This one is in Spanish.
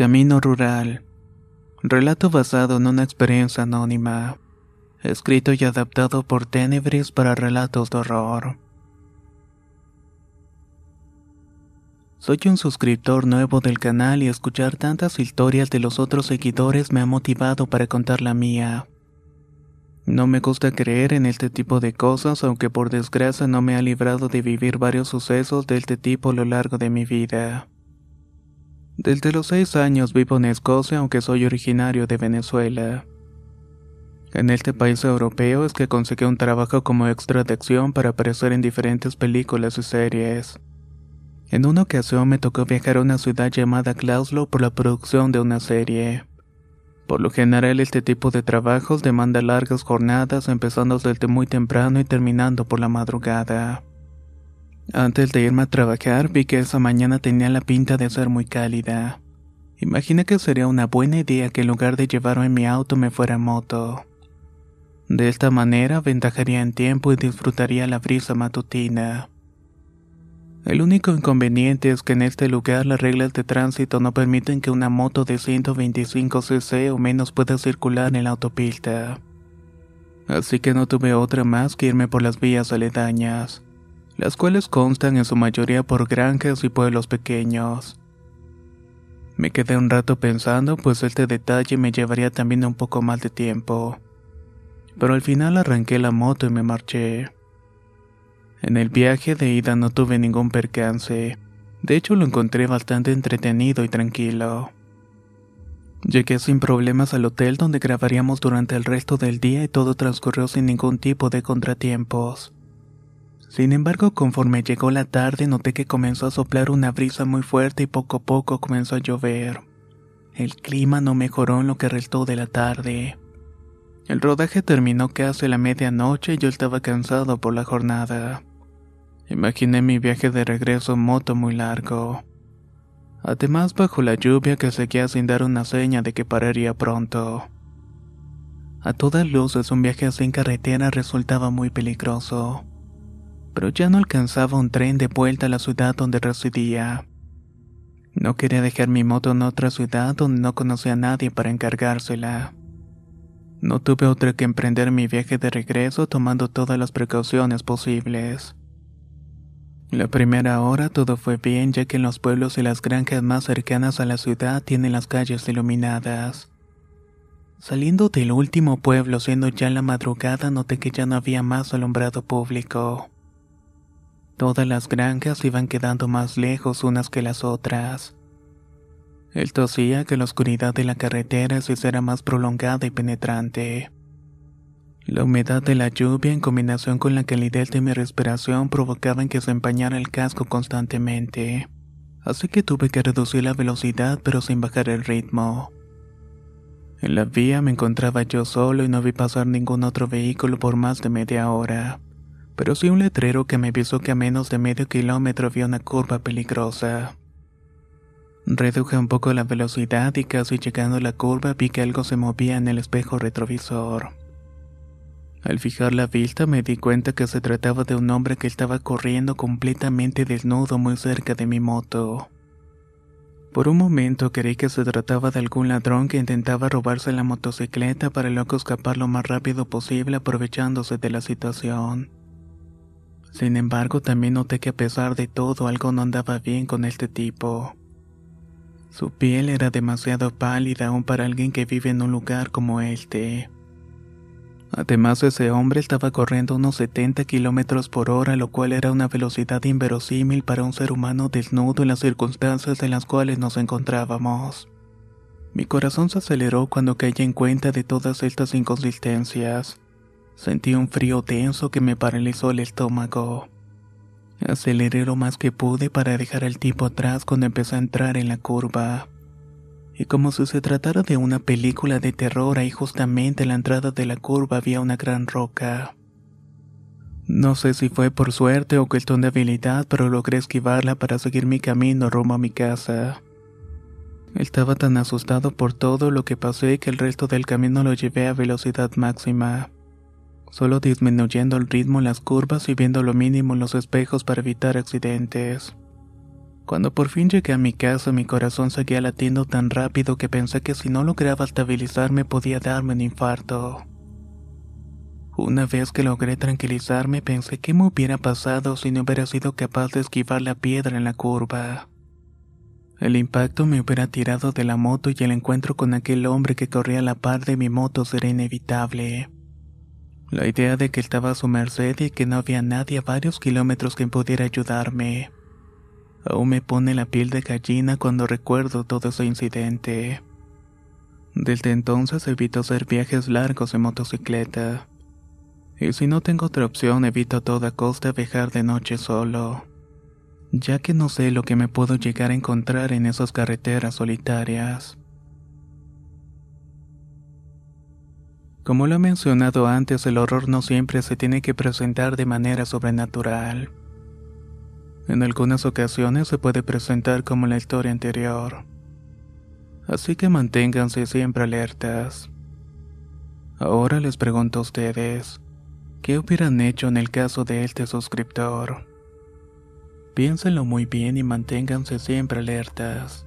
Camino Rural. Relato basado en una experiencia anónima. Escrito y adaptado por Tenebris para relatos de horror. Soy un suscriptor nuevo del canal y escuchar tantas historias de los otros seguidores me ha motivado para contar la mía. No me gusta creer en este tipo de cosas, aunque por desgracia no me ha librado de vivir varios sucesos de este tipo a lo largo de mi vida. Desde los seis años vivo en Escocia, aunque soy originario de Venezuela. En este país europeo es que conseguí un trabajo como extra de acción para aparecer en diferentes películas y series. En una ocasión me tocó viajar a una ciudad llamada Klauslo por la producción de una serie. Por lo general este tipo de trabajos demanda largas jornadas empezando desde muy temprano y terminando por la madrugada. Antes de irme a trabajar vi que esa mañana tenía la pinta de ser muy cálida. Imaginé que sería una buena idea que en lugar de llevarme mi auto me fuera en moto. De esta manera aventajaría en tiempo y disfrutaría la brisa matutina. El único inconveniente es que en este lugar las reglas de tránsito no permiten que una moto de 125 cc o menos pueda circular en la autopista. Así que no tuve otra más que irme por las vías aledañas, las cuales constan en su mayoría por granjas y pueblos pequeños. Me quedé un rato pensando, pues este detalle me llevaría también un poco más de tiempo. Pero al final arranqué la moto y me marché. En el viaje de ida no tuve ningún percance. De hecho lo encontré bastante entretenido y tranquilo. Llegué sin problemas al hotel donde grabaríamos durante el resto del día y todo transcurrió sin ningún tipo de contratiempos. Sin embargo, conforme llegó la tarde noté que comenzó a soplar una brisa muy fuerte y poco a poco comenzó a llover. El clima no mejoró en lo que restó de la tarde. El rodaje terminó casi a la medianoche y yo estaba cansado por la jornada. Imaginé mi viaje de regreso en moto muy largo. Además, bajo la lluvia que seguía sin dar una seña de que pararía pronto. A todas luces, un viaje en carretera resultaba muy peligroso. Pero ya no alcanzaba un tren de vuelta a la ciudad donde residía. No quería dejar mi moto en otra ciudad donde no conocía a nadie para encargársela. No tuve otra que emprender mi viaje de regreso tomando todas las precauciones posibles. La primera hora todo fue bien ya que en los pueblos y las granjas más cercanas a la ciudad tienen las calles iluminadas. Saliendo del último pueblo siendo ya la madrugada noté que ya no había más alumbrado público. Todas las granjas iban quedando más lejos unas que las otras. Esto hacía que la oscuridad de la carretera se hiciera más prolongada y penetrante. La humedad de la lluvia en combinación con la calidez de mi respiración provocaban que se empañara el casco constantemente. Así que tuve que reducir la velocidad pero sin bajar el ritmo. En la vía me encontraba yo solo y no vi pasar ningún otro vehículo por más de media hora, pero sí un letrero que me avisó que a menos de medio kilómetro había una curva peligrosa. Reduje un poco la velocidad y casi llegando a la curva vi que algo se movía en el espejo retrovisor. Al fijar la vista me di cuenta que se trataba de un hombre que estaba corriendo completamente desnudo muy cerca de mi moto. Por un momento creí que se trataba de algún ladrón que intentaba robarse la motocicleta para luego escapar lo más rápido posible aprovechándose de la situación. Sin embargo, también noté que a pesar de todo algo no andaba bien con este tipo. Su piel era demasiado pálida aún para alguien que vive en un lugar como este. Además, ese hombre estaba corriendo unos 70 kilómetros por hora, lo cual era una velocidad inverosímil para un ser humano desnudo en las circunstancias en las cuales nos encontrábamos. Mi corazón se aceleró cuando caí en cuenta de todas estas inconsistencias. Sentí un frío tenso que me paralizó el estómago. Aceleré lo más que pude para dejar al tipo atrás cuando empecé a entrar en la curva. Y como si se tratara de una película de terror, ahí justamente en la entrada de la curva había una gran roca. No sé si fue por suerte o cuestión de habilidad, pero logré esquivarla para seguir mi camino rumbo a mi casa. Estaba tan asustado por todo lo que pasé que el resto del camino lo llevé a velocidad máxima, solo disminuyendo el ritmo en las curvas y viendo lo mínimo en los espejos para evitar accidentes. Cuando por fin llegué a mi casa mi corazón seguía latiendo tan rápido que pensé que si no lograba estabilizarme podía darme un infarto. Una vez que logré tranquilizarme pensé qué me hubiera pasado si no hubiera sido capaz de esquivar la piedra en la curva. El impacto me hubiera tirado de la moto y el encuentro con aquel hombre que corría a la par de mi moto sería inevitable. La idea de que estaba a su merced y que no había nadie a varios kilómetros que pudiera ayudarme. Aún me pone la piel de gallina cuando recuerdo todo ese incidente. Desde entonces evito hacer viajes largos en motocicleta. Y si no tengo otra opción, evito a toda costa viajar de noche solo ya que no sé lo que me puedo llegar a encontrar en esas carreteras solitarias. Como lo he mencionado antes, el horror no siempre se tiene que presentar de manera sobrenatural. En algunas ocasiones se puede presentar como la historia anterior. Así que manténganse siempre alertas. Ahora les pregunto a ustedes, ¿qué hubieran hecho en el caso de este suscriptor? Piénsenlo muy bien y manténganse siempre alertas.